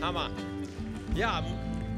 Hammer. Ja,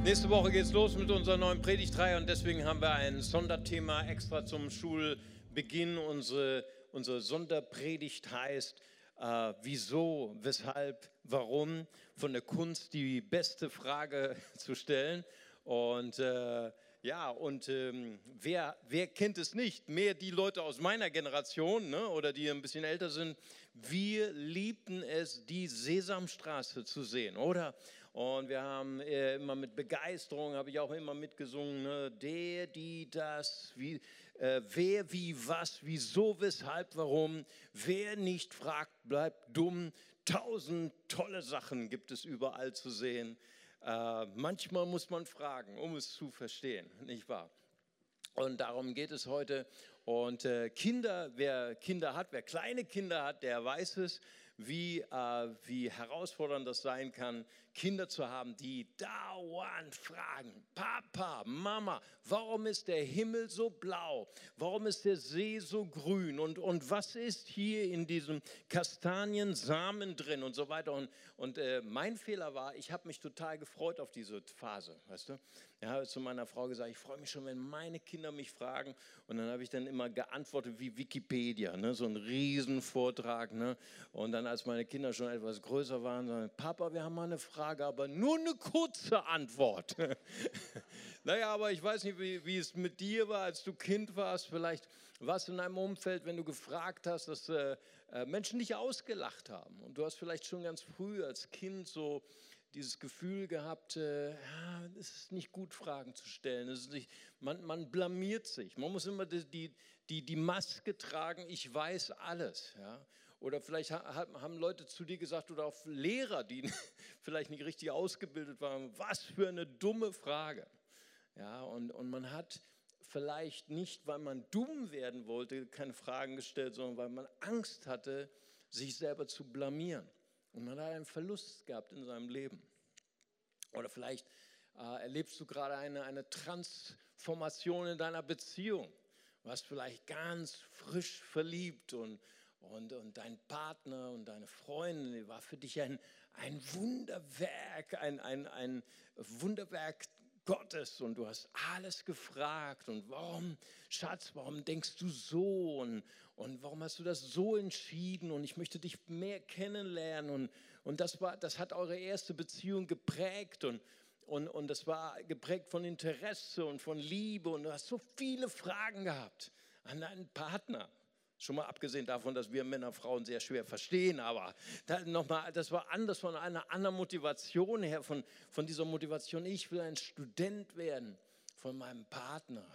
nächste Woche geht es los mit unserer neuen Predigtreihe und deswegen haben wir ein Sonderthema extra zum Schulbeginn. Unsere, unsere Sonderpredigt heißt äh, Wieso, Weshalb, Warum? Von der Kunst die beste Frage zu stellen. Und äh, ja, und ähm, wer, wer kennt es nicht? Mehr die Leute aus meiner Generation ne, oder die ein bisschen älter sind. Wir liebten es, die Sesamstraße zu sehen, oder? Und wir haben äh, immer mit Begeisterung, habe ich auch immer mitgesungen, ne, der, die, das, wie, äh, wer, wie, was, wieso, weshalb, warum. Wer nicht fragt, bleibt dumm. Tausend tolle Sachen gibt es überall zu sehen. Äh, manchmal muss man fragen, um es zu verstehen, nicht wahr? Und darum geht es heute. Und äh, Kinder, wer Kinder hat, wer kleine Kinder hat, der weiß es, wie, äh, wie herausfordernd das sein kann, Kinder zu haben, die dauernd fragen, Papa, Mama, warum ist der Himmel so blau? Warum ist der See so grün? Und, und was ist hier in diesem Kastaniensamen drin und so weiter? Und, und äh, mein Fehler war, ich habe mich total gefreut auf diese Phase, weißt du? Ich habe zu meiner Frau gesagt, ich freue mich schon, wenn meine Kinder mich fragen. Und dann habe ich dann immer geantwortet wie Wikipedia, ne? so ein Riesenvortrag. Ne? Und dann, als meine Kinder schon etwas größer waren, sagen, Papa, wir haben mal eine Frage, aber nur eine kurze Antwort. naja, aber ich weiß nicht, wie, wie, es mit dir war, als du Kind warst. Vielleicht warst du in einem Umfeld, wenn du gefragt hast, dass äh, äh Menschen dich ausgelacht haben. Und du hast vielleicht schon ganz früh als Kind so dieses Gefühl gehabt, äh, ja, es ist nicht gut, Fragen zu stellen. Nicht, man, man blamiert sich. Man muss immer die, die, die Maske tragen, ich weiß alles. Ja? Oder vielleicht haben Leute zu dir gesagt oder auch Lehrer, die vielleicht nicht richtig ausgebildet waren, was für eine dumme Frage. Ja, und, und man hat vielleicht nicht, weil man dumm werden wollte, keine Fragen gestellt, sondern weil man Angst hatte, sich selber zu blamieren. Und man hat einen Verlust gehabt in seinem Leben. Oder vielleicht äh, erlebst du gerade eine, eine Transformation in deiner Beziehung. Warst vielleicht ganz frisch verliebt und, und, und dein Partner und deine Freundin war für dich ein, ein Wunderwerk, ein, ein, ein Wunderwerk Gottes. Und du hast alles gefragt. Und warum, Schatz, warum denkst du so? Und, und warum hast du das so entschieden? Und ich möchte dich mehr kennenlernen. Und, und das, war, das hat eure erste Beziehung geprägt. Und, und, und das war geprägt von Interesse und von Liebe. Und du hast so viele Fragen gehabt an deinen Partner. Schon mal abgesehen davon, dass wir Männer Frauen sehr schwer verstehen, aber da noch das war anders von einer anderen Motivation her, von, von dieser Motivation, ich will ein Student werden von meinem Partner.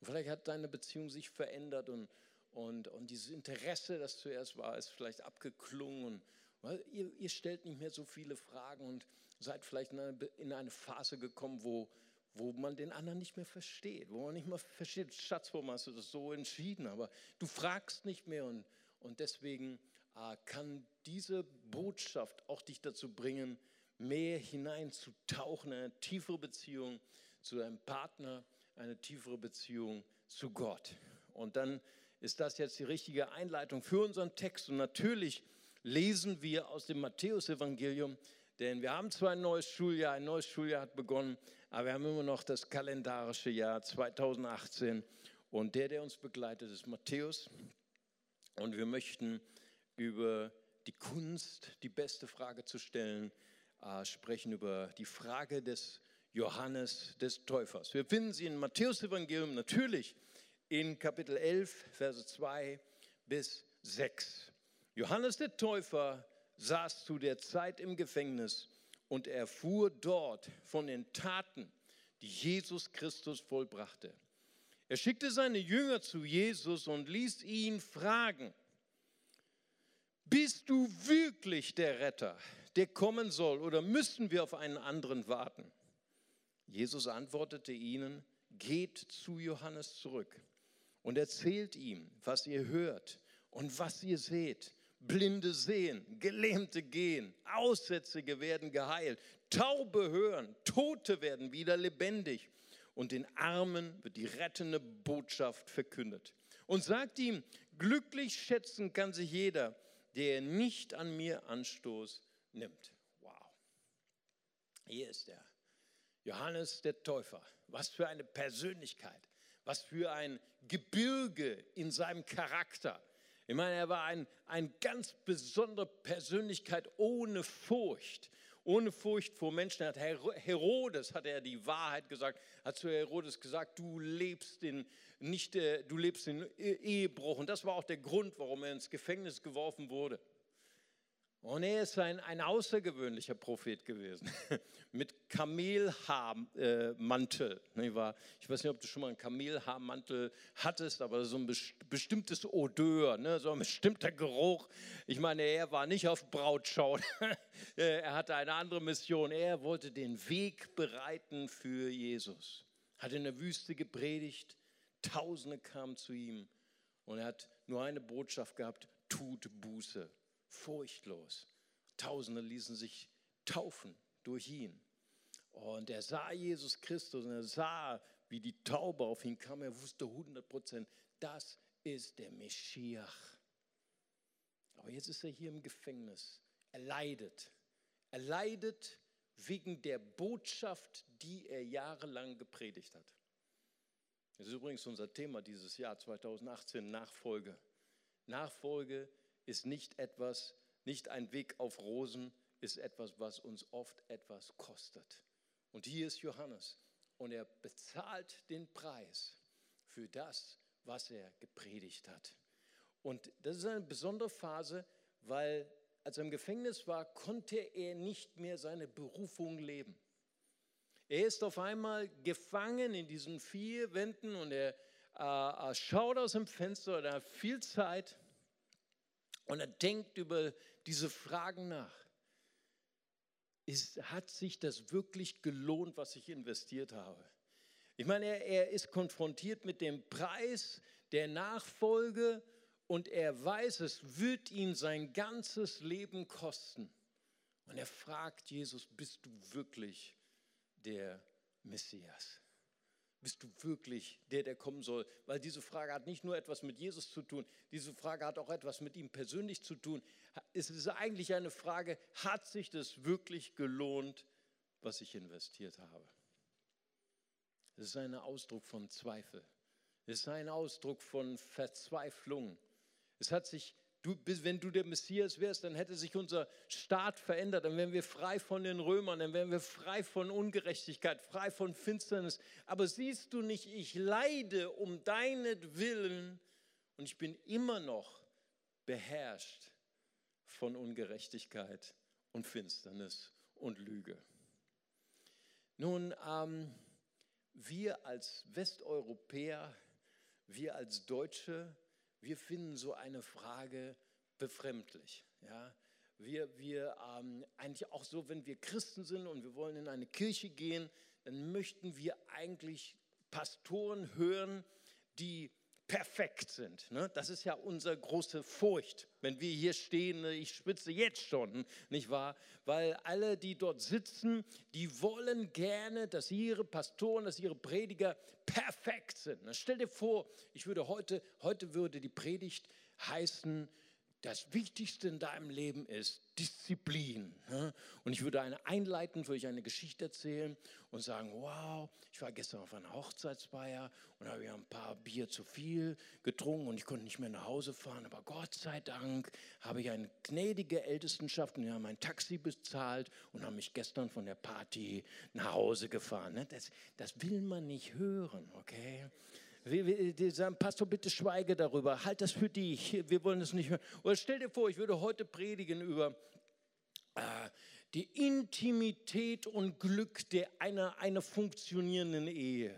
Und vielleicht hat deine Beziehung sich verändert und, und, und dieses Interesse, das zuerst war, ist vielleicht abgeklungen. Weil ihr, ihr stellt nicht mehr so viele Fragen und seid vielleicht in eine, in eine Phase gekommen, wo, wo man den anderen nicht mehr versteht, wo man nicht mehr versteht, Schatz, warum hast du das so entschieden? Aber du fragst nicht mehr und, und deswegen äh, kann diese Botschaft auch dich dazu bringen, mehr hineinzutauchen, eine tiefere Beziehung zu deinem Partner, eine tiefere Beziehung zu Gott. Und dann ist das jetzt die richtige Einleitung für unseren Text. Und natürlich lesen wir aus dem Matthäusevangelium, denn wir haben zwar ein neues Schuljahr, ein neues Schuljahr hat begonnen, aber wir haben immer noch das kalendarische Jahr 2018 und der, der uns begleitet, ist Matthäus. Und wir möchten über die Kunst, die beste Frage zu stellen, äh, sprechen, über die Frage des Johannes des Täufers. Wir finden sie in Matthäus Evangelium natürlich in Kapitel 11, Verse 2 bis 6. Johannes der Täufer saß zu der Zeit im Gefängnis und erfuhr dort von den Taten, die Jesus Christus vollbrachte. Er schickte seine Jünger zu Jesus und ließ ihn fragen, bist du wirklich der Retter, der kommen soll, oder müssen wir auf einen anderen warten? Jesus antwortete ihnen, geht zu Johannes zurück und erzählt ihm, was ihr hört und was ihr seht. Blinde sehen, Gelähmte gehen, Aussätzige werden geheilt, Taube hören, Tote werden wieder lebendig und den Armen wird die rettende Botschaft verkündet. Und sagt ihm, glücklich schätzen kann sich jeder, der nicht an mir Anstoß nimmt. Wow. Hier ist er. Johannes der Täufer. Was für eine Persönlichkeit. Was für ein Gebirge in seinem Charakter. Ich meine, er war ein, ein ganz besondere Persönlichkeit ohne Furcht. Ohne Furcht vor Menschen hat Herodes, hat er die Wahrheit gesagt, hat zu Herodes gesagt, du lebst in, nicht, äh, du lebst in Ehebruch. Und das war auch der Grund, warum er ins Gefängnis geworfen wurde. Und er ist ein, ein außergewöhnlicher Prophet gewesen, mit Kamelhaarmantel. Äh, ich weiß nicht, ob du schon mal einen Kamelhaarmantel hattest, aber so ein bestimmtes Odeur, ne? so ein bestimmter Geruch. Ich meine, er war nicht auf Brautschau, er hatte eine andere Mission. Er wollte den Weg bereiten für Jesus. Hat in der Wüste gepredigt, Tausende kamen zu ihm und er hat nur eine Botschaft gehabt, tut Buße furchtlos. Tausende ließen sich taufen durch ihn. Und er sah Jesus Christus und er sah, wie die Taube auf ihn kam. Er wusste 100 Prozent, das ist der Meschiach. Aber jetzt ist er hier im Gefängnis. Er leidet. Er leidet wegen der Botschaft, die er jahrelang gepredigt hat. Das ist übrigens unser Thema dieses Jahr 2018, Nachfolge. Nachfolge ist nicht etwas, nicht ein Weg auf Rosen, ist etwas, was uns oft etwas kostet. Und hier ist Johannes und er bezahlt den Preis für das, was er gepredigt hat. Und das ist eine besondere Phase, weil als er im Gefängnis war, konnte er nicht mehr seine Berufung leben. Er ist auf einmal gefangen in diesen vier Wänden und er äh, schaut aus dem Fenster er hat viel Zeit und er denkt über diese Fragen nach. Ist, hat sich das wirklich gelohnt, was ich investiert habe? Ich meine, er, er ist konfrontiert mit dem Preis der Nachfolge und er weiß, es wird ihn sein ganzes Leben kosten. Und er fragt Jesus, bist du wirklich der Messias? Bist du wirklich der, der kommen soll? Weil diese Frage hat nicht nur etwas mit Jesus zu tun, diese Frage hat auch etwas mit ihm persönlich zu tun. Es ist eigentlich eine Frage, hat sich das wirklich gelohnt, was ich investiert habe? Es ist ein Ausdruck von Zweifel. Es ist ein Ausdruck von Verzweiflung. Es hat sich Du, wenn du der Messias wärst, dann hätte sich unser Staat verändert, dann wären wir frei von den Römern, dann wären wir frei von Ungerechtigkeit, frei von Finsternis. Aber siehst du nicht, ich leide um deinetwillen und ich bin immer noch beherrscht von Ungerechtigkeit und Finsternis und Lüge. Nun, ähm, wir als Westeuropäer, wir als Deutsche, wir finden so eine Frage befremdlich. Ja? Wir, wir ähm, eigentlich auch so, wenn wir Christen sind und wir wollen in eine Kirche gehen, dann möchten wir eigentlich Pastoren hören, die perfekt sind. Ne? Das ist ja unsere große Furcht, wenn wir hier stehen. Ne? Ich spitze jetzt schon, nicht wahr? Weil alle, die dort sitzen, die wollen gerne, dass ihre Pastoren, dass ihre Prediger perfekt sind. Ne? Stell dir vor, ich würde heute, heute würde die Predigt heißen, das Wichtigste in deinem Leben ist Disziplin. Ne? Und ich würde eine einleiten, würde ich eine Geschichte erzählen und sagen, wow, ich war gestern auf einer Hochzeitsfeier und habe ja ein paar Bier zu viel getrunken und ich konnte nicht mehr nach Hause fahren. Aber Gott sei Dank habe ich eine gnädige Ältestenschaft und die haben mein Taxi bezahlt und haben mich gestern von der Party nach Hause gefahren. Ne? Das, das will man nicht hören, okay? Die sagen, Pastor, bitte schweige darüber, halt das für dich, wir wollen es nicht hören. Oder stell dir vor, ich würde heute predigen über äh, die Intimität und Glück der einer, einer funktionierenden Ehe.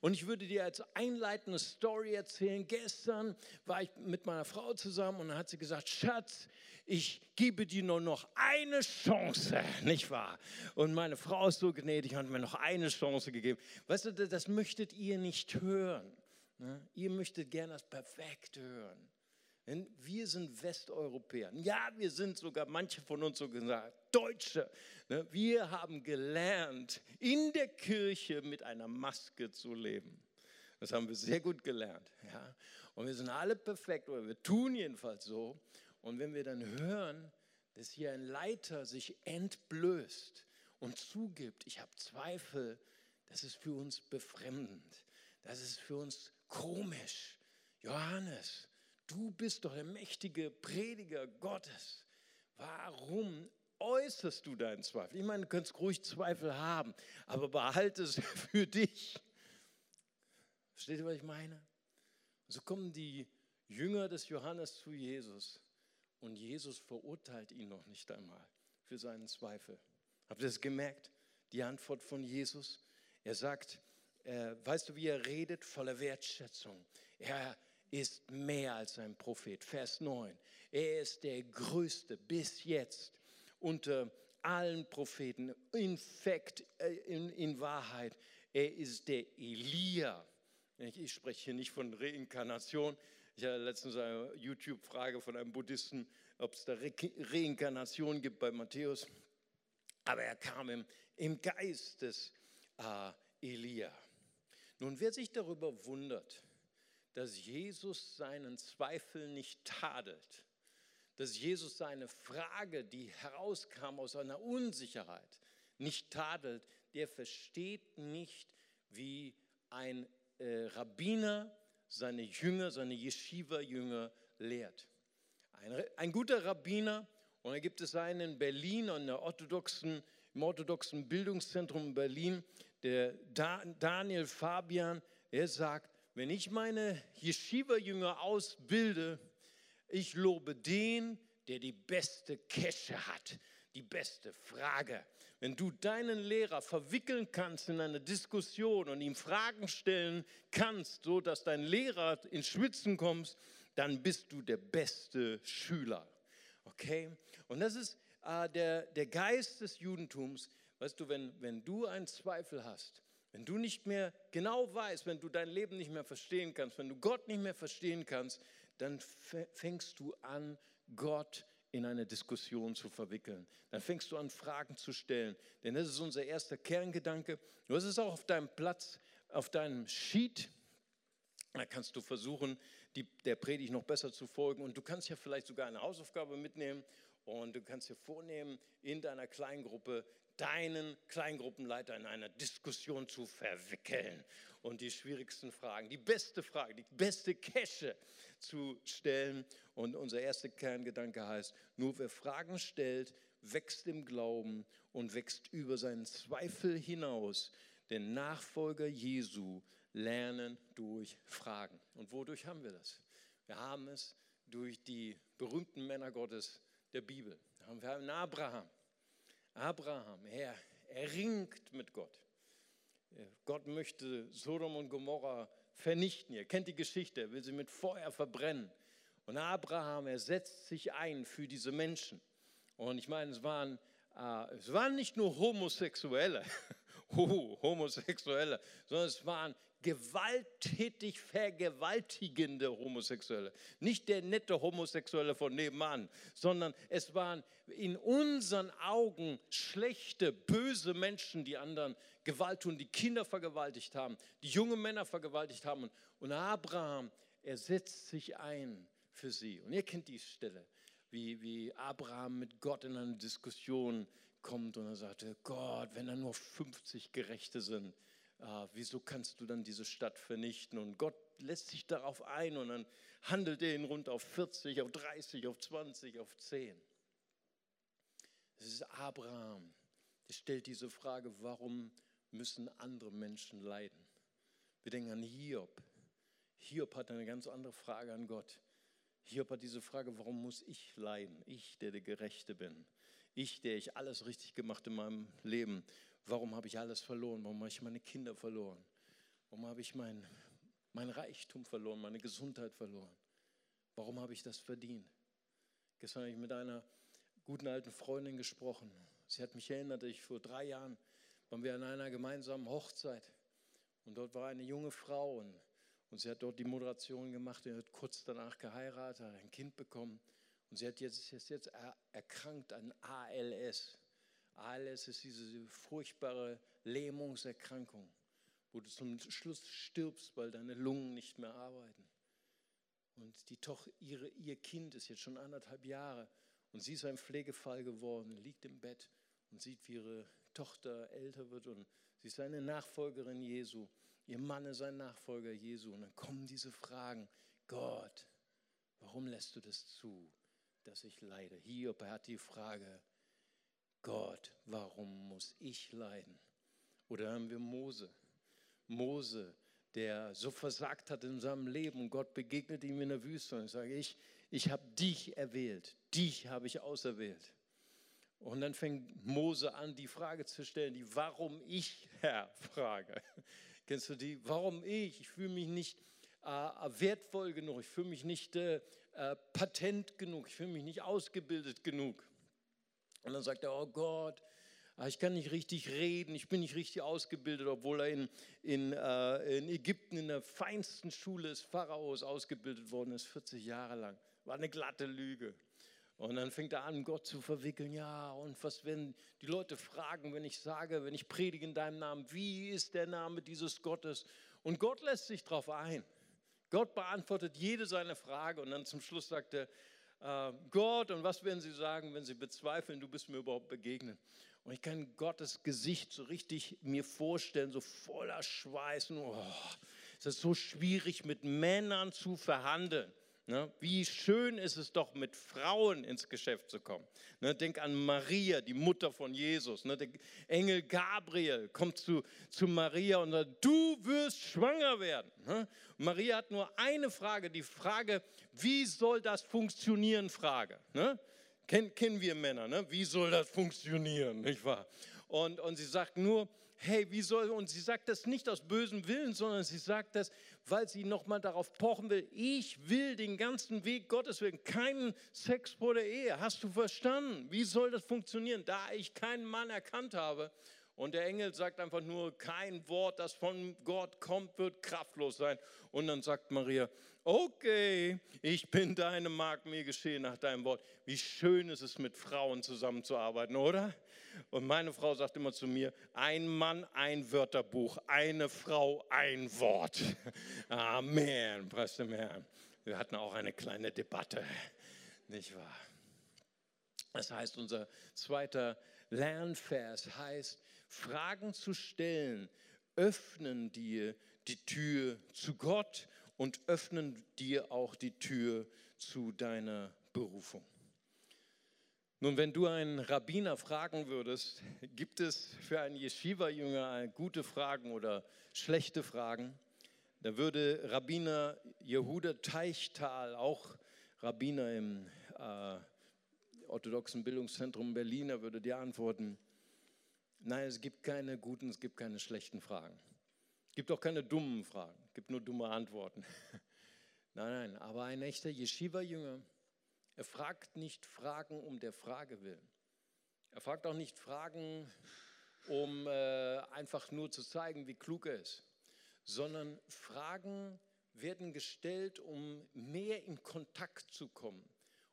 Und ich würde dir als einleitende Story erzählen. Gestern war ich mit meiner Frau zusammen und dann hat sie gesagt, Schatz, ich gebe dir nur noch eine Chance, nicht wahr? Und meine Frau ist so gnädig und hat mir noch eine Chance gegeben. Weißt du, das möchtet ihr nicht hören. Ne? Ihr möchtet gerne das Perfekte hören. Denn wir sind Westeuropäer. Ja, wir sind sogar, manche von uns so gesagt, Deutsche. Ne? Wir haben gelernt, in der Kirche mit einer Maske zu leben. Das haben wir sehr gut gelernt. Und wir sind alle perfekt, oder wir tun jedenfalls so. Und wenn wir dann hören, dass hier ein Leiter sich entblößt und zugibt, ich habe Zweifel, das ist für uns befremdend. Das ist für uns komisch. Johannes, du bist doch der mächtige Prediger Gottes. Warum äußerst du deinen Zweifel? Ich meine, du kannst ruhig Zweifel haben, aber behalte es für dich. Versteht ihr, was ich meine? So kommen die Jünger des Johannes zu Jesus und Jesus verurteilt ihn noch nicht einmal für seinen Zweifel. Habt ihr das gemerkt? Die Antwort von Jesus. Er sagt, äh, weißt du, wie er redet? Voller Wertschätzung. Er ist mehr als ein Prophet. Vers 9. Er ist der Größte bis jetzt unter allen Propheten. In fact, äh, in, in Wahrheit, er ist der Elia. Ich spreche hier nicht von Reinkarnation. Ich hatte letztens eine YouTube-Frage von einem Buddhisten, ob es da Re Reinkarnation gibt bei Matthäus. Aber er kam im, im Geist des äh, Elia. Nun, wer sich darüber wundert, dass Jesus seinen Zweifel nicht tadelt, dass Jesus seine Frage, die herauskam aus einer Unsicherheit, nicht tadelt, der versteht nicht, wie ein äh, Rabbiner seine Jünger, seine Yeshiva-Jünger lehrt. Ein, ein, guter Rabbiner, und da gibt es einen in Berlin, an der orthodoxen, im orthodoxen Bildungszentrum in Berlin, der da, Daniel Fabian, er sagt, wenn ich meine Yeshiva-Jünger ausbilde, ich lobe den, der die beste Kesche hat, die beste Frage. Wenn du deinen Lehrer verwickeln kannst in eine Diskussion und ihm Fragen stellen kannst, so dass dein Lehrer ins Schwitzen kommt, dann bist du der beste Schüler. Okay? Und das ist äh, der, der Geist des Judentums. Weißt du, wenn, wenn du einen Zweifel hast, wenn du nicht mehr genau weißt, wenn du dein Leben nicht mehr verstehen kannst, wenn du Gott nicht mehr verstehen kannst, dann fängst du an, Gott in eine Diskussion zu verwickeln. Dann fängst du an, Fragen zu stellen. Denn das ist unser erster Kerngedanke. Du hast es auch auf deinem Platz, auf deinem Sheet. Da kannst du versuchen, die, der Predigt noch besser zu folgen. Und du kannst ja vielleicht sogar eine Hausaufgabe mitnehmen. Und du kannst dir vornehmen, in deiner Kleingruppe deinen Kleingruppenleiter in einer Diskussion zu verwickeln und die schwierigsten Fragen, die beste Frage, die beste Kesche zu stellen. Und unser erster Kerngedanke heißt, nur wer Fragen stellt, wächst im Glauben und wächst über seinen Zweifel hinaus. Denn Nachfolger Jesu lernen durch Fragen. Und wodurch haben wir das? Wir haben es durch die berühmten Männer Gottes der Bibel. Wir haben Abraham. Abraham, er, er ringt mit Gott. Gott möchte Sodom und Gomorra vernichten. Ihr kennt die Geschichte, er will sie mit Feuer verbrennen. Und Abraham, er setzt sich ein für diese Menschen. Und ich meine, es waren, äh, es waren nicht nur Homosexuelle, Homosexuelle, sondern es waren gewalttätig vergewaltigende Homosexuelle. Nicht der nette Homosexuelle von nebenan, sondern es waren in unseren Augen schlechte, böse Menschen, die anderen Gewalt tun, die Kinder vergewaltigt haben, die junge Männer vergewaltigt haben. Und Abraham, er setzt sich ein für sie. Und ihr kennt die Stelle, wie, wie Abraham mit Gott in eine Diskussion kommt und er sagte, Gott, wenn da nur 50 Gerechte sind, wieso kannst du dann diese Stadt vernichten? Und Gott lässt sich darauf ein und dann handelt er ihn rund auf 40, auf 30, auf 20, auf 10. Es ist Abraham, der stellt diese Frage, warum müssen andere Menschen leiden? Wir denken an Hiob. Hiob hat eine ganz andere Frage an Gott. Hiob hat diese Frage, warum muss ich leiden? Ich, der der Gerechte bin. Ich, der ich alles richtig gemacht in meinem Leben. Warum habe ich alles verloren? Warum habe ich meine Kinder verloren? Warum habe ich mein, mein Reichtum verloren, meine Gesundheit verloren? Warum habe ich das verdient? Gestern habe ich mit einer guten alten Freundin gesprochen. Sie hat mich erinnert, ich vor drei Jahren waren wir an einer gemeinsamen Hochzeit. Und dort war eine junge Frau und, und sie hat dort die Moderation gemacht und hat kurz danach geheiratet, hat ein Kind bekommen. Und sie hat jetzt, ist jetzt erkrankt an ALS. ALS ist diese furchtbare Lähmungserkrankung, wo du zum Schluss stirbst, weil deine Lungen nicht mehr arbeiten. Und die Tochter, ihre, ihr Kind ist jetzt schon anderthalb Jahre und sie ist ein Pflegefall geworden, liegt im Bett und sieht, wie ihre Tochter älter wird und sie ist eine Nachfolgerin Jesu, ihr Mann ist ein Nachfolger Jesu. Und dann kommen diese Fragen, Gott, warum lässt du das zu, dass ich leide? Hiob hat die Frage, Gott, warum muss ich leiden? Oder haben wir Mose. Mose, der so versagt hat in seinem Leben Gott begegnet ihm in der Wüste und sage, ich, ich habe dich erwählt, dich habe ich auserwählt. Und dann fängt Mose an, die Frage zu stellen, die Warum ich, Herr, Frage. Kennst du die? Warum ich? Ich fühle mich nicht äh, wertvoll genug, ich fühle mich nicht äh, äh, patent genug, ich fühle mich nicht ausgebildet genug. Und dann sagt er, oh Gott, ah, ich kann nicht richtig reden, ich bin nicht richtig ausgebildet, obwohl er in, in, äh, in Ägypten in der feinsten Schule des Pharaos ausgebildet worden ist, 40 Jahre lang. War eine glatte Lüge. Und dann fängt er an, Gott zu verwickeln. Ja, und was, wenn die Leute fragen, wenn ich sage, wenn ich predige in deinem Namen, wie ist der Name dieses Gottes? Und Gott lässt sich darauf ein. Gott beantwortet jede seine Frage und dann zum Schluss sagt er, äh, Gott, und was werden sie sagen, wenn sie bezweifeln, du bist mir überhaupt begegnet? Und ich kann Gottes Gesicht so richtig mir vorstellen, so voller Schweiß. Oh, es ist so schwierig, mit Männern zu verhandeln. Ne? Wie schön ist es doch, mit Frauen ins Geschäft zu kommen. Ne? Denk an Maria, die Mutter von Jesus. Ne? Der Engel Gabriel kommt zu, zu Maria und sagt, du wirst schwanger werden. Ne? Maria hat nur eine Frage, die Frage, wie soll das funktionieren, Frage. Ne? Ken, kennen wir Männer, ne? wie soll das funktionieren, nicht wahr? Und, und sie sagt nur, hey, wie soll, und sie sagt das nicht aus bösem Willen, sondern sie sagt das, weil sie nochmal darauf pochen will, ich will den ganzen Weg Gottes willen, keinen Sex vor der Ehe. Hast du verstanden? Wie soll das funktionieren? Da ich keinen Mann erkannt habe und der Engel sagt einfach nur, kein Wort, das von Gott kommt, wird kraftlos sein. Und dann sagt Maria, okay, ich bin deine Magd, mir geschehen nach deinem Wort. Wie schön ist es, mit Frauen zusammenzuarbeiten, oder? Und meine Frau sagt immer zu mir, ein Mann, ein Wörterbuch, eine Frau, ein Wort. Amen, preis dem Herrn. Wir hatten auch eine kleine Debatte, nicht wahr? Das heißt, unser zweiter Lernvers heißt, Fragen zu stellen, öffnen dir die Tür zu Gott und öffnen dir auch die Tür zu deiner Berufung. Nun, wenn du einen Rabbiner fragen würdest, gibt es für einen Yeshiva-Jünger gute Fragen oder schlechte Fragen? Da würde Rabbiner Jehuda Teichtal, auch Rabbiner im äh, orthodoxen Bildungszentrum Berlin, er würde dir antworten, nein, es gibt keine guten, es gibt keine schlechten Fragen. Es gibt auch keine dummen Fragen, es gibt nur dumme Antworten. nein, nein, aber ein echter Yeshiva-Jünger, er fragt nicht Fragen um der Frage willen. Er fragt auch nicht Fragen, um äh, einfach nur zu zeigen, wie klug er ist, sondern Fragen werden gestellt, um mehr in Kontakt zu kommen,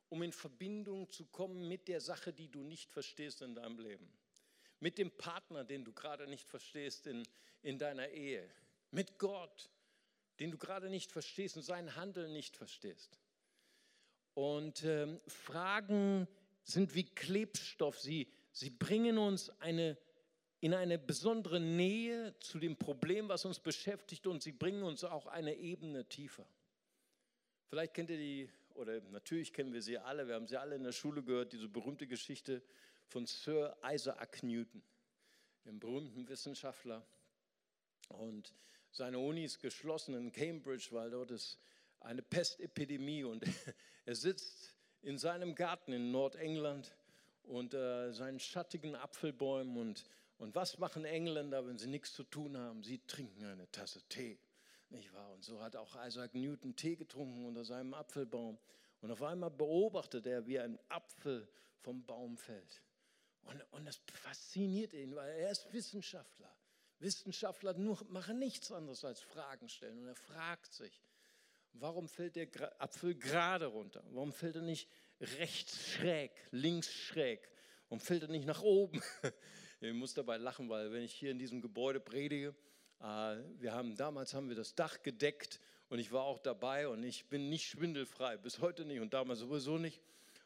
um in Verbindung zu kommen mit der Sache, die du nicht verstehst in deinem Leben, mit dem Partner, den du gerade nicht verstehst in, in deiner Ehe, mit Gott, den du gerade nicht verstehst und sein Handeln nicht verstehst. Und ähm, Fragen sind wie Klebstoff. Sie, sie bringen uns eine, in eine besondere Nähe zu dem Problem, was uns beschäftigt, und sie bringen uns auch eine Ebene tiefer. Vielleicht kennt ihr die, oder natürlich kennen wir sie alle, wir haben sie alle in der Schule gehört, diese berühmte Geschichte von Sir Isaac Newton, dem berühmten Wissenschaftler. Und seine Uni ist geschlossen in Cambridge, weil dort ist eine Pestepidemie und er sitzt in seinem Garten in Nordengland und äh, seinen schattigen Apfelbäumen und, und was machen Engländer, wenn sie nichts zu tun haben? Sie trinken eine Tasse Tee, nicht wahr? Und so hat auch Isaac Newton Tee getrunken unter seinem Apfelbaum und auf einmal beobachtet er, wie ein Apfel vom Baum fällt. Und, und das fasziniert ihn, weil er ist Wissenschaftler. Wissenschaftler nur, machen nichts anderes als Fragen stellen und er fragt sich, Warum fällt der Apfel gerade runter? Warum fällt er nicht rechts schräg, links schräg? Warum fällt er nicht nach oben? Ich muss dabei lachen, weil wenn ich hier in diesem Gebäude predige, äh, wir haben damals haben wir das Dach gedeckt und ich war auch dabei und ich bin nicht schwindelfrei, bis heute nicht und damals sowieso nicht.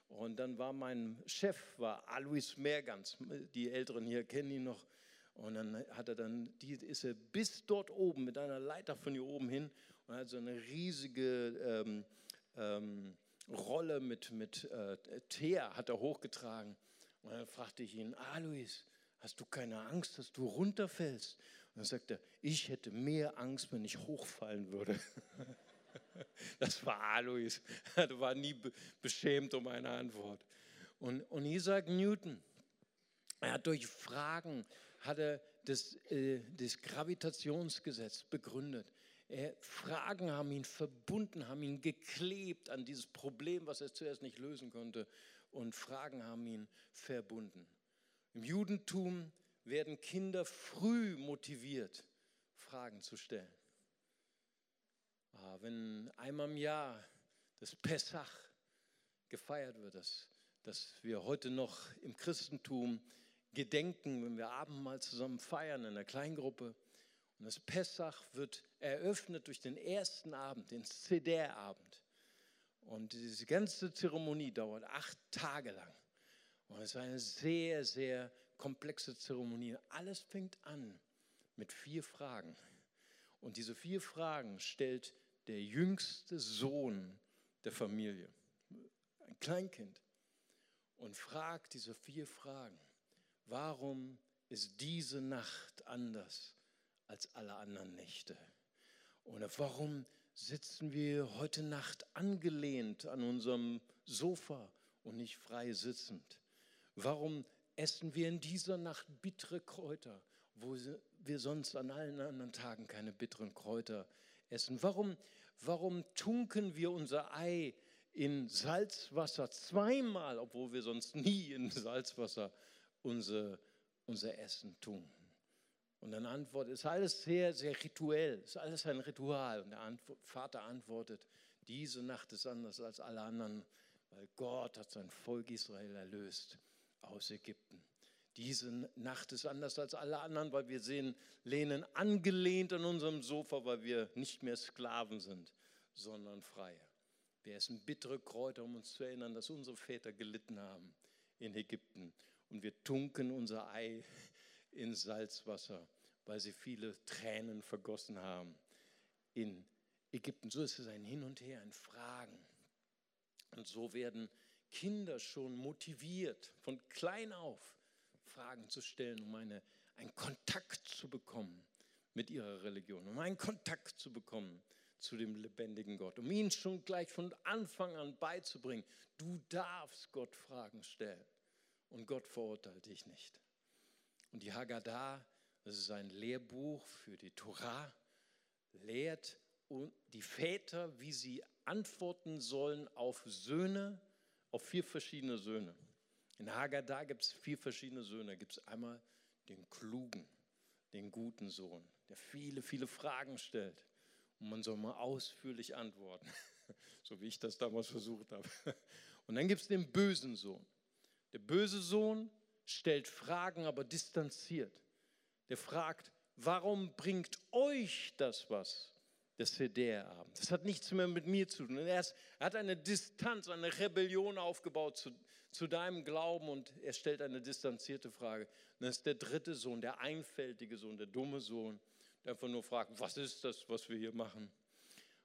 Und dann war mein Chef, war Alois Meergans, die Älteren hier kennen ihn noch. Und dann hat er dann, die ist er bis dort oben mit einer Leiter von hier oben hin und hat so eine riesige ähm, ähm, Rolle mit, mit äh, Teer hat er hochgetragen. Und dann fragte ich ihn, Alois, hast du keine Angst, dass du runterfällst? Und dann sagte er, ich hätte mehr Angst, wenn ich hochfallen würde. Das war Alois. Er war nie beschämt um eine Antwort. Und, und Isaac Newton, er hat durch Fragen hat er das, äh, das Gravitationsgesetz begründet. Er, Fragen haben ihn verbunden, haben ihn geklebt an dieses Problem, was er zuerst nicht lösen konnte. Und Fragen haben ihn verbunden. Im Judentum werden Kinder früh motiviert, Fragen zu stellen. Ah, wenn einmal im Jahr das Pessach gefeiert wird, dass, dass wir heute noch im Christentum gedenken, wenn wir Abendmahl zusammen feiern in einer Kleingruppe. Und das Pessach wird eröffnet durch den ersten Abend, den Seder-Abend. Und diese ganze Zeremonie dauert acht Tage lang. Und es ist eine sehr, sehr komplexe Zeremonie. Alles fängt an mit vier Fragen. Und diese vier Fragen stellt der jüngste Sohn der Familie, ein Kleinkind, und fragt diese vier Fragen. Warum ist diese Nacht anders als alle anderen Nächte? Oder warum sitzen wir heute Nacht angelehnt an unserem Sofa und nicht frei sitzend? Warum essen wir in dieser Nacht bittere Kräuter, wo wir sonst an allen anderen Tagen keine bitteren Kräuter essen? Warum, warum tunken wir unser Ei in Salzwasser zweimal, obwohl wir sonst nie in Salzwasser unser, unser Essen tun? Und dann antwortet, ist alles sehr, sehr rituell, ist alles ein Ritual. Und der Vater antwortet, diese Nacht ist anders als alle anderen, weil Gott hat sein Volk Israel erlöst aus Ägypten. Diese Nacht ist anders als alle anderen, weil wir sehen, lehnen angelehnt an unserem Sofa, weil wir nicht mehr Sklaven sind, sondern Freie. Wir essen bittere Kräuter, um uns zu erinnern, dass unsere Väter gelitten haben in Ägypten. Und wir tunken unser Ei in Salzwasser, weil sie viele Tränen vergossen haben in Ägypten. So ist es ein Hin und Her, ein Fragen. Und so werden Kinder schon motiviert, von klein auf Fragen zu stellen, um eine, einen Kontakt zu bekommen mit ihrer Religion, um einen Kontakt zu bekommen zu dem lebendigen Gott, um ihnen schon gleich von Anfang an beizubringen, du darfst Gott Fragen stellen und Gott verurteilt dich nicht. Und die Haggadah, das ist ein Lehrbuch für die Torah, lehrt die Väter, wie sie antworten sollen auf Söhne, auf vier verschiedene Söhne. In Haggadah gibt es vier verschiedene Söhne. Da gibt es einmal den klugen, den guten Sohn, der viele, viele Fragen stellt. Und man soll mal ausführlich antworten, so wie ich das damals versucht habe. Und dann gibt es den bösen Sohn. Der böse Sohn stellt Fragen, aber distanziert. Der fragt, warum bringt euch das was? des Seder-Abend. Das hat nichts mehr mit mir zu tun. Er, er, hat eine Distanz, eine Rebellion aufgebaut zu, zu deinem Glauben und er stellt eine distanzierte Frage. Und das ist der dritte Sohn, der einfältige Sohn, der dumme Sohn, der einfach nur fragt, was ist das, was wir hier machen?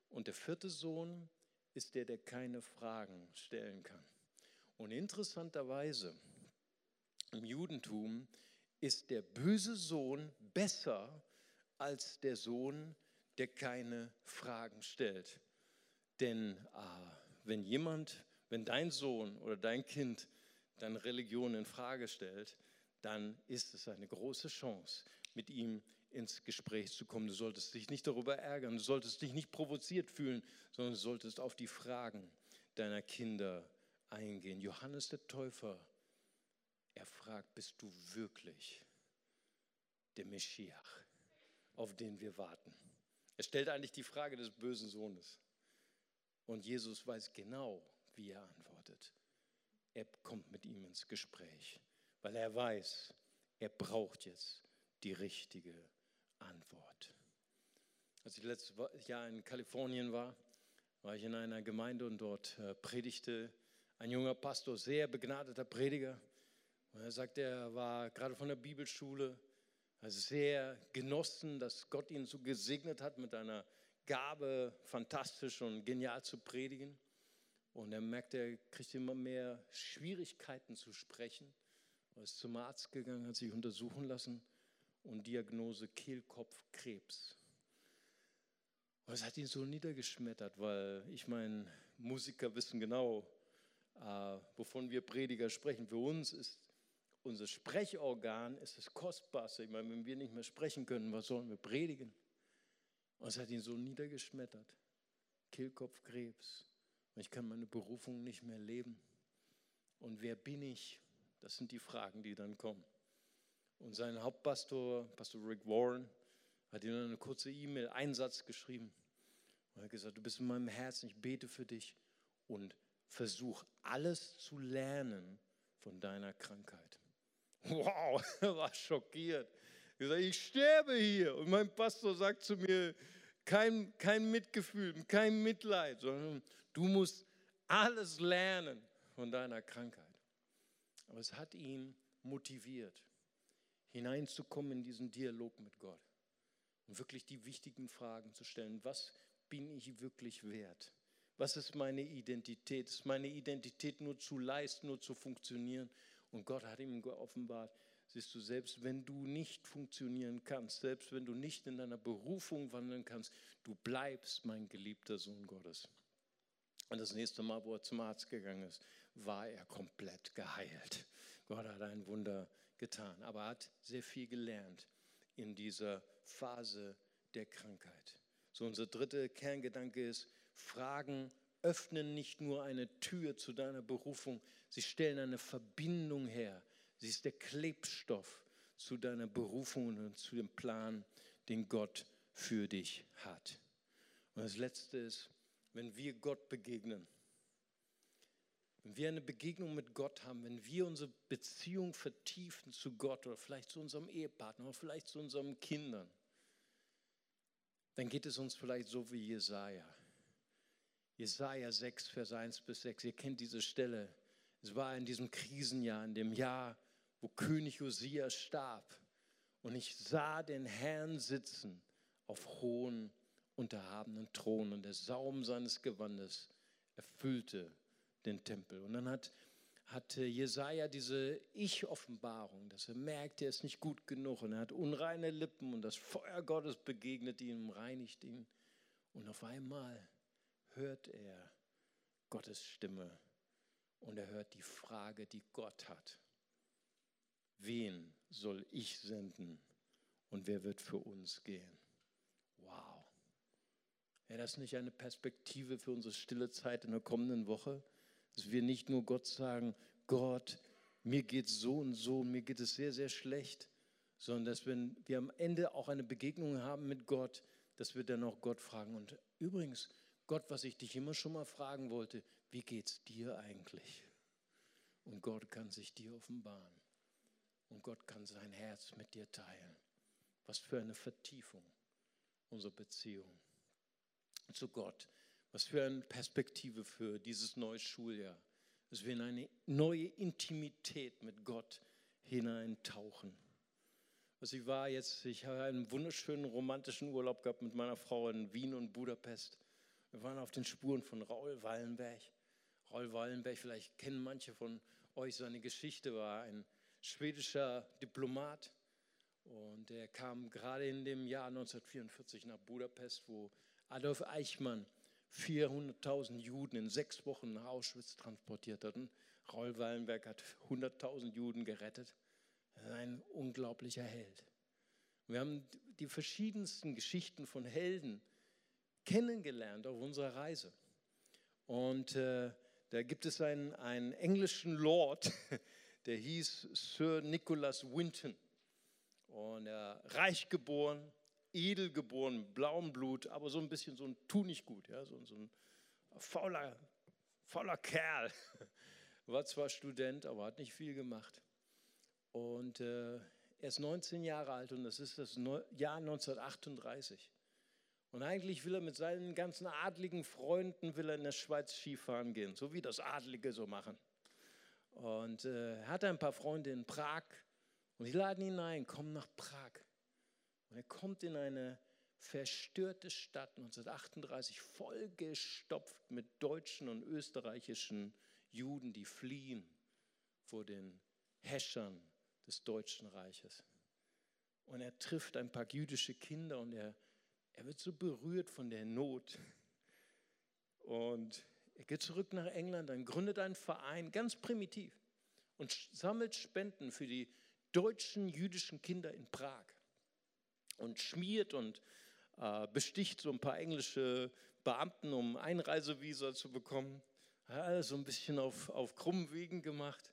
Und der vierte Sohn ist der, der keine Fragen stellen kann. Und interessanterweise, im Judentum ist der böse Sohn besser als der Sohn, der keine Fragen stellt. Denn ah, wenn jemand, wenn dein Sohn oder dein Kind deine Religion in Frage stellt, dann ist es eine große Chance, mit ihm ins Gespräch zu kommen. Du solltest dich nicht darüber ärgern, du solltest dich nicht provoziert fühlen, sondern du solltest auf die Fragen deiner Kinder eingehen. Johannes der Täufer, er fragt, bist du wirklich der Meschiach, auf den wir warten? Er stellt eigentlich die Frage des bösen Sohnes. Und Jesus weiß genau, wie er antwortet. Er kommt mit ihm ins Gespräch, weil er weiß, er braucht jetzt die richtige Antwort. Als ich letztes Jahr in Kalifornien war, war ich in einer Gemeinde und dort äh, predigte ein junger Pastor, sehr begnadeter Prediger. Und er sagt, er war gerade von der Bibelschule, also sehr genossen, dass Gott ihn so gesegnet hat mit einer Gabe, fantastisch und genial zu predigen. Und er merkt, er kriegt immer mehr Schwierigkeiten zu sprechen. Er ist zum Arzt gegangen, hat sich untersuchen lassen und Diagnose Kehlkopfkrebs. Und es hat ihn so niedergeschmettert, weil ich meine, Musiker wissen genau, äh, wovon wir Prediger sprechen. Für uns ist unser Sprechorgan ist das Kostbarste. Ich meine, wenn wir nicht mehr sprechen können, was sollen wir predigen? Und es hat ihn so niedergeschmettert. Kehlkopfkrebs. Ich kann meine Berufung nicht mehr leben. Und wer bin ich? Das sind die Fragen, die dann kommen. Und sein Hauptpastor, Pastor Rick Warren, hat ihm eine kurze E-Mail, Einsatz geschrieben. Und er hat gesagt, du bist in meinem Herzen, ich bete für dich und versuch alles zu lernen von deiner Krankheit. Wow, er war schockiert. Er sagt, ich sterbe hier. Und mein Pastor sagt zu mir, kein, kein Mitgefühl, kein Mitleid, sondern du musst alles lernen von deiner Krankheit. Aber es hat ihn motiviert, hineinzukommen in diesen Dialog mit Gott und wirklich die wichtigen Fragen zu stellen. Was bin ich wirklich wert? Was ist meine Identität? Ist meine Identität nur zu leisten, nur zu funktionieren? Und Gott hat ihm geoffenbart, siehst du, selbst wenn du nicht funktionieren kannst, selbst wenn du nicht in deiner Berufung wandeln kannst, du bleibst mein geliebter Sohn Gottes. Und das nächste Mal, wo er zum Arzt gegangen ist, war er komplett geheilt. Gott hat ein Wunder getan, aber er hat sehr viel gelernt in dieser Phase der Krankheit. So unser dritter Kerngedanke ist, Fragen öffnen nicht nur eine Tür zu deiner Berufung, sie stellen eine Verbindung her. Sie ist der Klebstoff zu deiner Berufung und zu dem Plan, den Gott für dich hat. Und das Letzte ist, wenn wir Gott begegnen, wenn wir eine Begegnung mit Gott haben, wenn wir unsere Beziehung vertiefen zu Gott oder vielleicht zu unserem Ehepartner oder vielleicht zu unseren Kindern, dann geht es uns vielleicht so wie Jesaja. Jesaja 6, Vers 1 bis 6. Ihr kennt diese Stelle. Es war in diesem Krisenjahr, in dem Jahr, wo König Josia starb. Und ich sah den Herrn sitzen auf hohen, unterhabenen Thron und der Saum seines Gewandes erfüllte den Tempel. Und dann hat, hat Jesaja diese Ich-Offenbarung, dass er merkt, er ist nicht gut genug und er hat unreine Lippen und das Feuer Gottes begegnet ihm, reinigt ihn. Und auf einmal hört er Gottes Stimme und er hört die Frage, die Gott hat. Wen soll ich senden und wer wird für uns gehen? Wow. Wäre das nicht eine Perspektive für unsere stille Zeit in der kommenden Woche? Dass wir nicht nur Gott sagen, Gott, mir geht es so und so, mir geht es sehr, sehr schlecht, sondern dass wenn wir am Ende auch eine Begegnung haben mit Gott, dass wir dann auch Gott fragen. Und übrigens, Gott, was ich dich immer schon mal fragen wollte, wie geht es dir eigentlich? Und Gott kann sich dir offenbaren. Und Gott kann sein Herz mit dir teilen. Was für eine Vertiefung unserer Beziehung zu Gott. Was für eine Perspektive für dieses neue Schuljahr. Dass wir in eine neue Intimität mit Gott hineintauchen. Also ich war jetzt, ich habe einen wunderschönen romantischen Urlaub gehabt mit meiner Frau in Wien und Budapest. Wir waren auf den Spuren von Raul Wallenberg. Raul Wallenberg, vielleicht kennen manche von euch seine Geschichte, war ein schwedischer Diplomat und er kam gerade in dem Jahr 1944 nach Budapest, wo Adolf Eichmann 400.000 Juden in sechs Wochen nach Auschwitz transportiert hatten. Raul Wallenberg hat 100.000 Juden gerettet. Ein unglaublicher Held. Wir haben die verschiedensten Geschichten von Helden kennengelernt auf unserer Reise. Und äh, da gibt es einen, einen englischen Lord, der hieß Sir Nicholas Winton. Und er reich geboren, edel geboren, blauem Blut, aber so ein bisschen so ein Tu nicht gut, ja, so, so ein fauler, fauler Kerl. War zwar Student, aber hat nicht viel gemacht. Und äh, er ist 19 Jahre alt und das ist das Jahr 1938. Und eigentlich will er mit seinen ganzen adligen Freunden will er in der Schweiz Skifahren gehen, so wie das Adlige so machen. Und äh, er hatte ein paar Freunde in Prag und die laden ihn ein, komm nach Prag. Und er kommt in eine verstörte Stadt 1938, vollgestopft mit deutschen und österreichischen Juden, die fliehen vor den Häschern des Deutschen Reiches. Und er trifft ein paar jüdische Kinder und er, er wird so berührt von der Not. Und er geht zurück nach England, dann gründet einen Verein, ganz primitiv, und sammelt Spenden für die deutschen jüdischen Kinder in Prag. Und schmiert und äh, besticht so ein paar englische Beamten, um Einreisevisa zu bekommen. Hat so ein bisschen auf, auf krummen Wegen gemacht.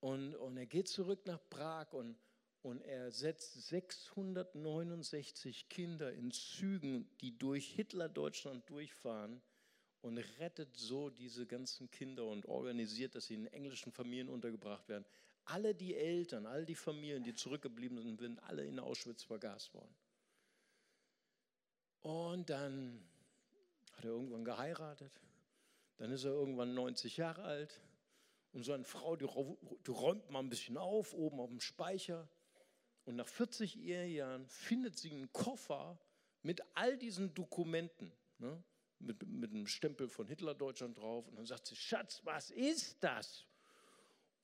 Und, und er geht zurück nach Prag und, und er setzt 669 Kinder in Zügen, die durch Hitler-Deutschland durchfahren und rettet so diese ganzen Kinder und organisiert, dass sie in englischen Familien untergebracht werden. Alle die Eltern, all die Familien, die zurückgeblieben sind, sind alle in Auschwitz vergast worden. Und dann hat er irgendwann geheiratet. Dann ist er irgendwann 90 Jahre alt. Und seine Frau, die, die räumt mal ein bisschen auf, oben auf dem Speicher. Und nach 40 Ehejahren findet sie einen Koffer mit all diesen Dokumenten, ne? mit, mit einem Stempel von Hitler-Deutschland drauf. Und dann sagt sie, Schatz, was ist das?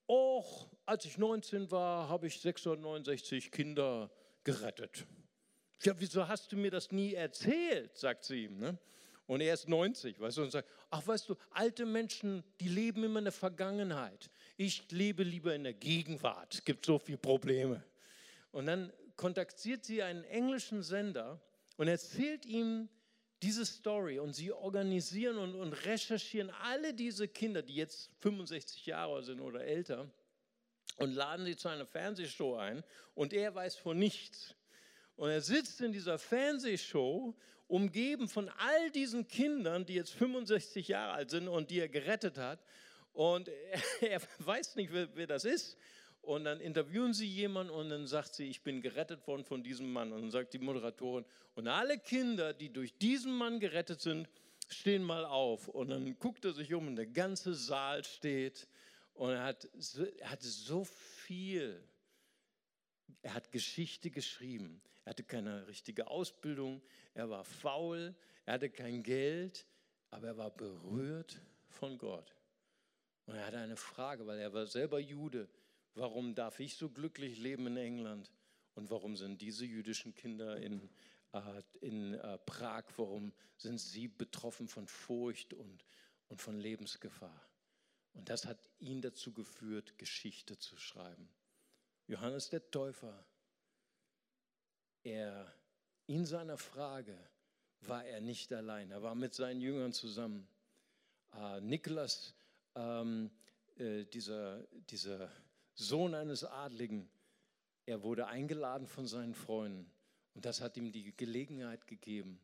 Och, als ich 19 war, habe ich 669 Kinder gerettet. Ja, wieso hast du mir das nie erzählt, sagt sie ihm. Ne? Und er ist 90, weißt du, und sagt, ach weißt du, alte Menschen, die leben immer in der Vergangenheit. Ich lebe lieber in der Gegenwart. Es gibt so viele Probleme. Und dann kontaktiert sie einen englischen Sender und erzählt ihm diese Story und sie organisieren und, und recherchieren alle diese Kinder, die jetzt 65 Jahre sind oder älter, und laden sie zu einer Fernsehshow ein und er weiß von nichts. Und er sitzt in dieser Fernsehshow umgeben von all diesen Kindern, die jetzt 65 Jahre alt sind und die er gerettet hat. Und er, er weiß nicht, wer, wer, das ist. Und dann interviewen sie jemanden und dann sagt sie, ich bin gerettet worden von diesem Mann. Und dann sagt die Moderatorin, und alle Kinder, die durch diesen Mann gerettet sind, stehen mal auf. Und dann guckt er sich um und der ganze Saal steht. Und er hat, er hat so viel, er hat Geschichte geschrieben. Er hatte keine richtige Ausbildung, er war faul, er hatte kein Geld, aber er war berührt von Gott. Und er hatte eine Frage, weil er war selber Jude. Warum darf ich so glücklich leben in England? Und warum sind diese jüdischen Kinder in, äh, in äh, Prag, warum sind sie betroffen von Furcht und, und von Lebensgefahr? Und das hat ihn dazu geführt, Geschichte zu schreiben. Johannes der Täufer, er in seiner Frage war er nicht allein. Er war mit seinen Jüngern zusammen. Äh, Niklas, ähm, äh, dieser, dieser Sohn eines Adligen, er wurde eingeladen von seinen Freunden. Und das hat ihm die Gelegenheit gegeben,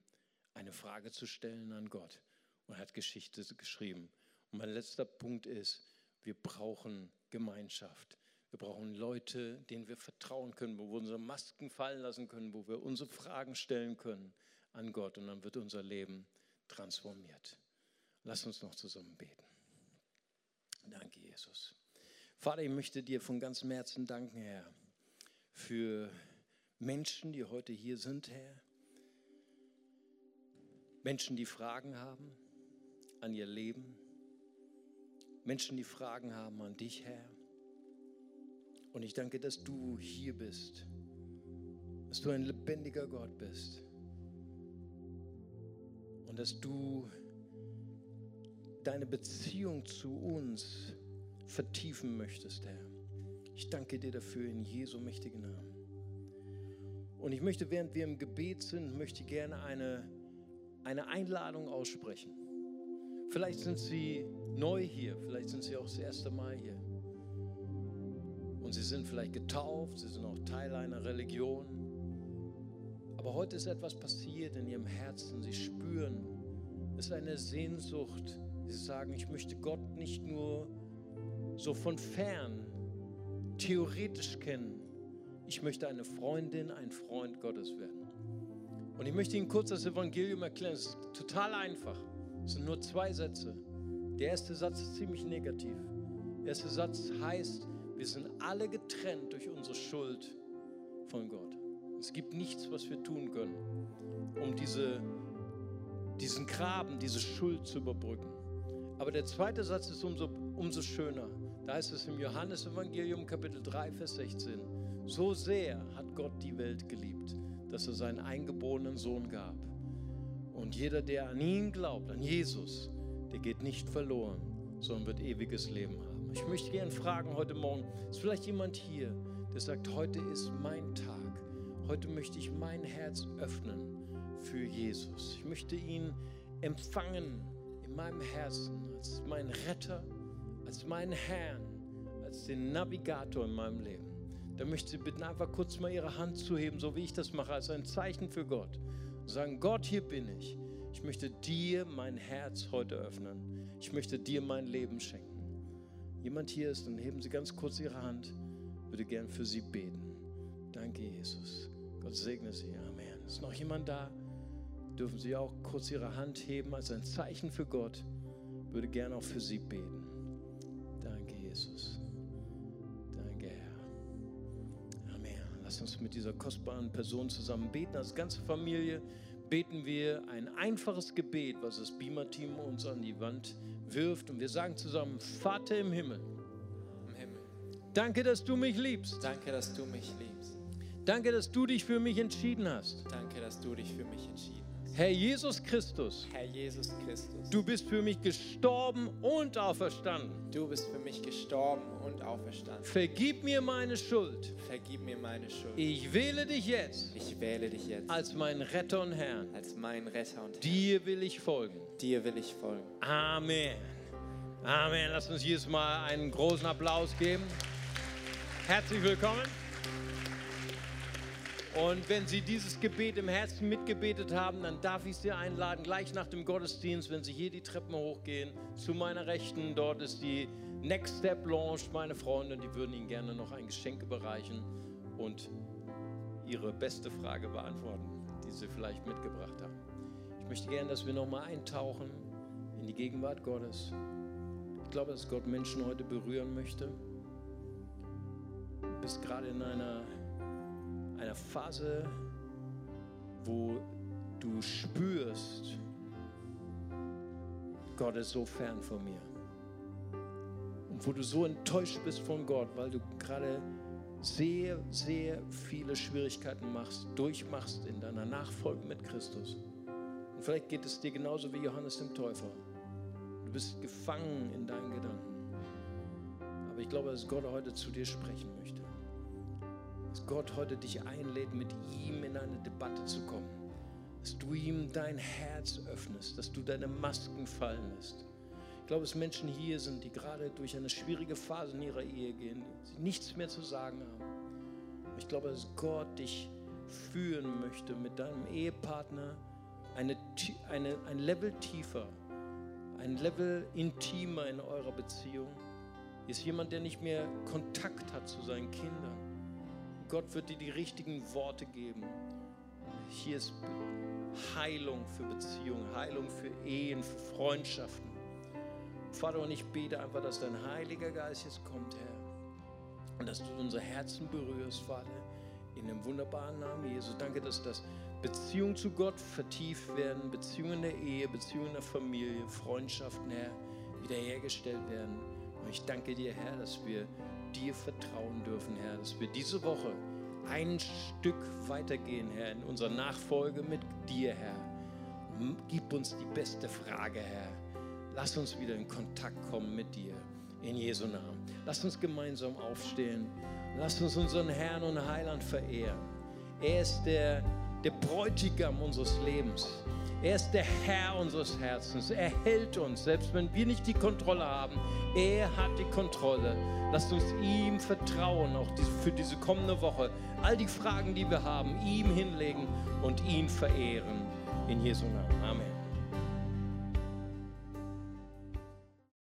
eine Frage zu stellen an Gott. Und hat Geschichte geschrieben. Und mein letzter Punkt ist, wir brauchen Gemeinschaft. Wir brauchen Leute, denen wir vertrauen können, wo wir unsere Masken fallen lassen können, wo wir unsere Fragen stellen können an Gott und dann wird unser Leben transformiert. Lass uns noch zusammen beten. Danke, Jesus. Vater, ich möchte dir von ganzem Herzen danken, Herr, für Menschen, die heute hier sind, Herr. Menschen, die Fragen haben an ihr Leben. Menschen, die Fragen haben an dich, Herr. Und ich danke, dass du hier bist, dass du ein lebendiger Gott bist und dass du deine Beziehung zu uns vertiefen möchtest, Herr. Ich danke dir dafür in Jesu mächtigen Namen. Und ich möchte, während wir im Gebet sind, möchte gerne eine, eine Einladung aussprechen. Vielleicht sind Sie neu hier, vielleicht sind Sie auch das erste Mal hier. Und sie sind vielleicht getauft, sie sind auch Teil einer Religion. Aber heute ist etwas passiert in ihrem Herzen. Sie spüren, es ist eine Sehnsucht. Sie sagen, ich möchte Gott nicht nur so von fern, theoretisch kennen. Ich möchte eine Freundin, ein Freund Gottes werden. Und ich möchte Ihnen kurz das Evangelium erklären. Es ist total einfach. Es sind nur zwei Sätze. Der erste Satz ist ziemlich negativ. Der erste Satz heißt, wir sind alle getrennt durch unsere Schuld von Gott. Es gibt nichts, was wir tun können, um diese, diesen Graben, diese Schuld zu überbrücken. Aber der zweite Satz ist umso, umso schöner. Da heißt es im Johannesevangelium Kapitel 3, Vers 16. So sehr hat Gott die Welt geliebt, dass er seinen eingeborenen Sohn gab. Und jeder, der an ihn glaubt, an Jesus, der geht nicht verloren, sondern wird ewiges Leben haben. Ich möchte gerne fragen heute Morgen, ist vielleicht jemand hier, der sagt, heute ist mein Tag. Heute möchte ich mein Herz öffnen für Jesus. Ich möchte ihn empfangen in meinem Herzen als meinen Retter, als meinen Herrn, als den Navigator in meinem Leben. Da möchte ich Sie bitten, einfach kurz mal Ihre Hand zu heben, so wie ich das mache, als ein Zeichen für Gott. Und sagen, Gott, hier bin ich. Ich möchte dir mein Herz heute öffnen. Ich möchte dir mein Leben schenken. Jemand hier ist, dann heben Sie ganz kurz Ihre Hand. Ich würde gern für Sie beten. Danke, Jesus. Gott segne Sie. Amen. Ist noch jemand da? Dürfen Sie auch kurz Ihre Hand heben als ein Zeichen für Gott. Ich würde gern auch für Sie beten. Jesus. Danke, Herr. Amen. Lass uns mit dieser kostbaren Person zusammen beten. Als ganze Familie beten wir ein einfaches Gebet, was das Beamer-Team uns an die Wand wirft. Und wir sagen zusammen, Vater im Himmel. im Himmel. Danke, dass du mich liebst. Danke, dass du mich liebst. Danke, dass du dich für mich entschieden hast. Danke, dass du dich für mich entschieden hast. Herr Jesus Christus, Herr Jesus Christus, du bist für mich gestorben und auferstanden. du bist für mich gestorben und auferstanden. Vergib mir meine Schuld. Vergib mir meine Schuld. Ich wähle dich jetzt Ich wähle dich jetzt als meinen Retter und Herrn. als meinen Retter und Herr. Dir will ich folgen. Dir will ich folgen. Amen. Amen. Lass uns jedes Mal einen großen Applaus geben. Herzlich willkommen. Und wenn Sie dieses Gebet im Herzen mitgebetet haben, dann darf ich Sie einladen, gleich nach dem Gottesdienst, wenn Sie hier die Treppen hochgehen, zu meiner Rechten. Dort ist die Next Step Lounge. Meine Freunde, die würden Ihnen gerne noch ein Geschenk überreichen und Ihre beste Frage beantworten, die Sie vielleicht mitgebracht haben. Ich möchte gerne, dass wir nochmal eintauchen in die Gegenwart Gottes. Ich glaube, dass Gott Menschen heute berühren möchte. Du bist gerade in einer, einer Phase, wo du spürst, Gott ist so fern von mir. Und wo du so enttäuscht bist von Gott, weil du gerade sehr, sehr viele Schwierigkeiten machst, durchmachst in deiner Nachfolge mit Christus. Und vielleicht geht es dir genauso wie Johannes dem Täufer. Du bist gefangen in deinen Gedanken. Aber ich glaube, dass Gott heute zu dir sprechen möchte. Dass Gott heute dich einlädt, mit ihm in eine Debatte zu kommen. Dass du ihm dein Herz öffnest, dass du deine Masken fallen lässt. Ich glaube, dass Menschen hier sind, die gerade durch eine schwierige Phase in ihrer Ehe gehen, die nichts mehr zu sagen haben. Ich glaube, dass Gott dich führen möchte mit deinem Ehepartner eine, eine, ein Level tiefer, ein Level intimer in eurer Beziehung. Hier ist jemand, der nicht mehr Kontakt hat zu seinen Kindern. Gott wird dir die richtigen Worte geben. Hier ist Heilung für Beziehungen, Heilung für Ehen, für Freundschaften. Vater, und ich bete einfach, dass dein Heiliger Geist jetzt kommt, Herr. Und dass du unser Herzen berührst, Vater, in dem wunderbaren Namen Jesus. Danke, dass das Beziehungen zu Gott vertieft werden, Beziehungen der Ehe, Beziehungen der Familie, Freundschaften, Herr, wiederhergestellt werden. Und ich danke dir, Herr, dass wir dir vertrauen dürfen, Herr, dass wir diese Woche ein Stück weitergehen, Herr, in unserer Nachfolge mit dir, Herr. Gib uns die beste Frage, Herr. Lass uns wieder in Kontakt kommen mit dir. In Jesu Namen. Lass uns gemeinsam aufstehen. Lass uns unseren Herrn und Heiland verehren. Er ist der, der Bräutigam unseres Lebens. Er ist der Herr unseres Herzens. Er hält uns, selbst wenn wir nicht die Kontrolle haben. Er hat die Kontrolle. Lasst uns ihm vertrauen, auch für diese kommende Woche. All die Fragen, die wir haben, ihm hinlegen und ihn verehren. In Jesu Namen. Amen.